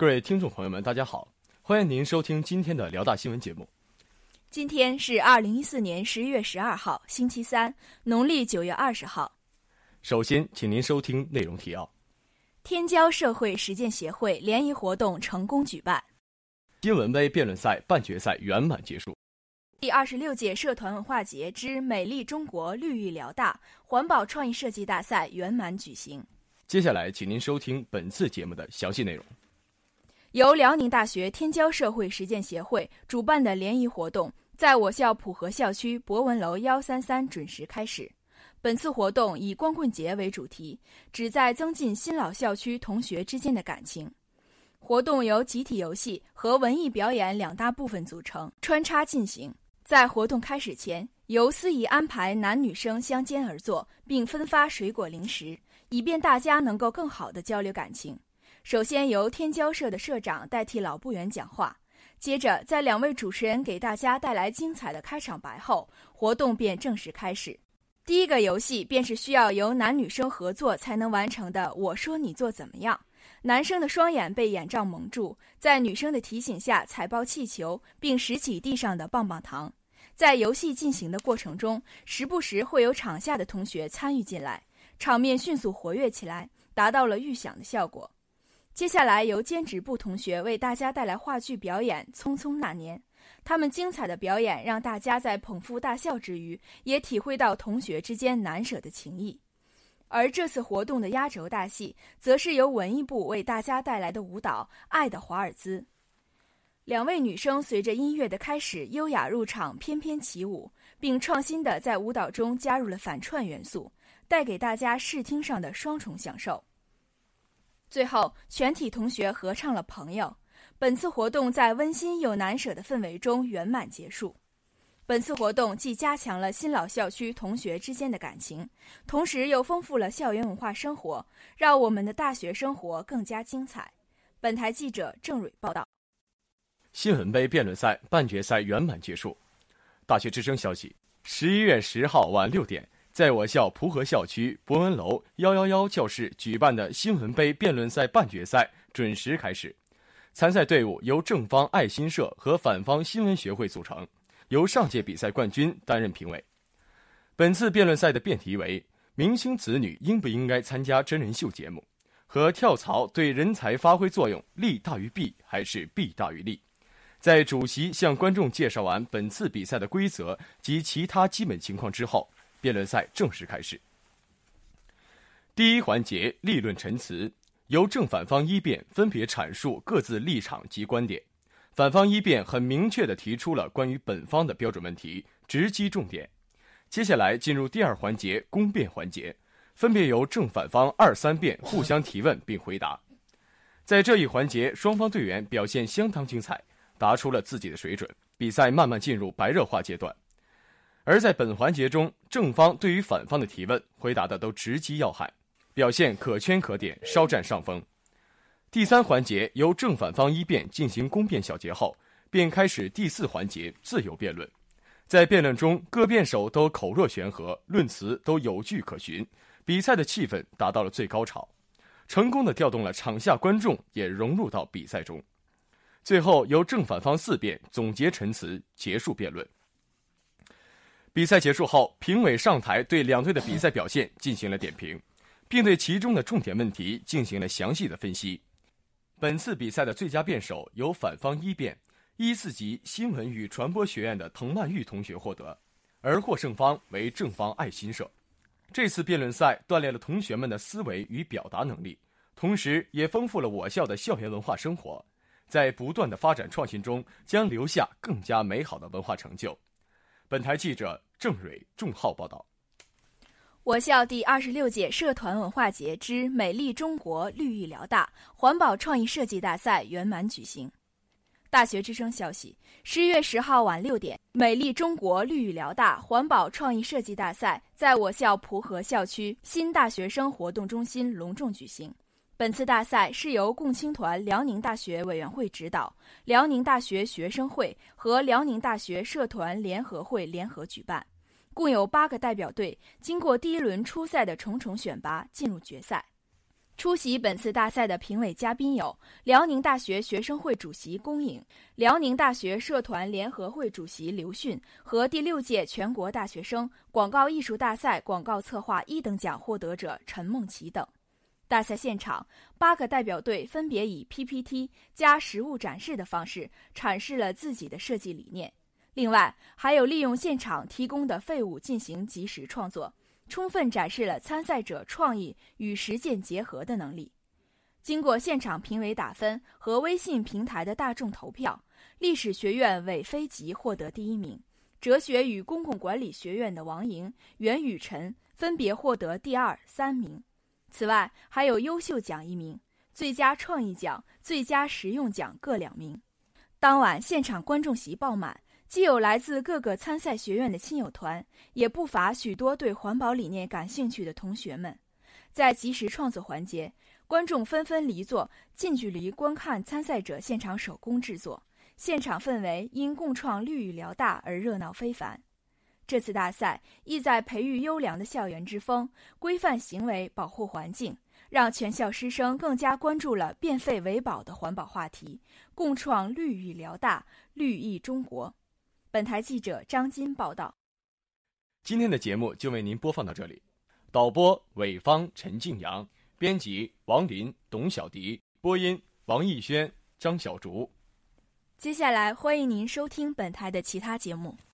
各位听众朋友们，大家好，欢迎您收听今天的辽大新闻节目。今天是二零一四年十一月十二号，星期三，农历九月二十号。首先，请您收听内容提要：天骄社会实践协会联谊活动成功举办；新闻杯辩论赛半决赛圆满结束；第二十六届社团文化节之美丽中国绿意辽大环保创意设计大赛圆满举行。接下来，请您收听本次节目的详细内容。由辽宁大学天骄社会实践协会主办的联谊活动，在我校普和校区博文楼幺三三准时开始。本次活动以光棍节为主题，旨在增进新老校区同学之间的感情。活动由集体游戏和文艺表演两大部分组成，穿插进行。在活动开始前，由司仪安排男女生相间而坐，并分发水果零食，以便大家能够更好的交流感情。首先由天骄社的社长代替老部员讲话，接着在两位主持人给大家带来精彩的开场白后，活动便正式开始。第一个游戏便是需要由男女生合作才能完成的“我说你做怎么样”。男生的双眼被眼罩蒙住，在女生的提醒下踩爆气球，并拾起地上的棒棒糖。在游戏进行的过程中，时不时会有场下的同学参与进来，场面迅速活跃起来，达到了预想的效果。接下来由兼职部同学为大家带来话剧表演《匆匆那年》，他们精彩的表演让大家在捧腹大笑之余，也体会到同学之间难舍的情谊。而这次活动的压轴大戏，则是由文艺部为大家带来的舞蹈《爱的华尔兹》。两位女生随着音乐的开始，优雅入场，翩翩起舞，并创新的在舞蹈中加入了反串元素，带给大家视听上的双重享受。最后，全体同学合唱了《朋友》。本次活动在温馨又难舍的氛围中圆满结束。本次活动既加强了新老校区同学之间的感情，同时又丰富了校园文化生活，让我们的大学生活更加精彩。本台记者郑蕊报道。新闻杯辩论赛半决赛圆满结束。大学之声消息：十一月十号晚六点。在我校蒲河校区博文楼幺幺幺教室举办的新闻杯辩论赛半决赛准时开始，参赛队伍由正方爱心社和反方新闻学会组成，由上届比赛冠军担任评委。本次辩论赛的辩题为“明星子女应不应该参加真人秀节目”和“跳槽对人才发挥作用利大于弊还是弊大于利”。在主席向观众介绍完本次比赛的规则及其他基本情况之后。辩论赛正式开始。第一环节立论陈词，由正反方一辩分别阐述各自立场及观点。反方一辩很明确地提出了关于本方的标准问题，直击重点。接下来进入第二环节公辩环节，分别由正反方二三辩互相提问并回答。在这一环节，双方队员表现相当精彩，答出了自己的水准。比赛慢慢进入白热化阶段。而在本环节中，正方对于反方的提问回答的都直击要害，表现可圈可点，稍占上风。第三环节由正反方一辩进行攻辩小结后，便开始第四环节自由辩论。在辩论中，各辩手都口若悬河，论词都有据可循，比赛的气氛达到了最高潮，成功的调动了场下观众也融入到比赛中。最后由正反方四辩总结陈词，结束辩论。比赛结束后，评委上台对两队的比赛表现进行了点评，并对其中的重点问题进行了详细的分析。本次比赛的最佳辩手由反方一辩一四级新闻与传播学院的滕曼玉同学获得，而获胜方为正方爱心社。这次辩论赛锻炼了同学们的思维与表达能力，同时也丰富了我校的校园文化生活，在不断的发展创新中，将留下更加美好的文化成就。本台记者郑蕊、仲浩报道：我校第二十六届社团文化节之美丽中国绿育辽大环保创意设计大赛圆满举行。大学之声消息：十一月十号晚六点，美丽中国绿育辽大环保创意设计大赛在我校蒲河校区新大学生活动中心隆重举行。本次大赛是由共青团辽宁大学委员会指导，辽宁大学学生会和辽宁大学社团联合会联合举办，共有八个代表队经过第一轮初赛的重重选拔进入决赛。出席本次大赛的评委嘉宾有辽宁大学学生会主席龚颖、辽宁大学社团联合会主席刘迅和第六届全国大学生广告艺术大赛广告策划一等奖获得者陈梦琪等。大赛现场，八个代表队分别以 PPT 加实物展示的方式阐释了自己的设计理念。另外，还有利用现场提供的废物进行即时创作。充分展示了参赛者创意与实践结合的能力。经过现场评委打分和微信平台的大众投票，历史学院韦飞吉获得第一名，哲学与公共管理学院的王莹、袁雨辰分别获得第二、三名。此外，还有优秀奖一名，最佳创意奖、最佳实用奖各两名。当晚现场观众席爆满。既有来自各个参赛学院的亲友团，也不乏许多对环保理念感兴趣的同学们。在即时创作环节，观众纷纷离座，近距离观看参赛者现场手工制作，现场氛围因共创绿与辽大而热闹非凡。这次大赛意在培育优良的校园之风，规范行为，保护环境，让全校师生更加关注了变废为宝的环保话题，共创绿意辽大，绿意中国。本台记者张金报道。今天的节目就为您播放到这里，导播韦芳、陈静阳，编辑王林、董小迪，播音王艺轩、张小竹。接下来欢迎您收听本台的其他节目。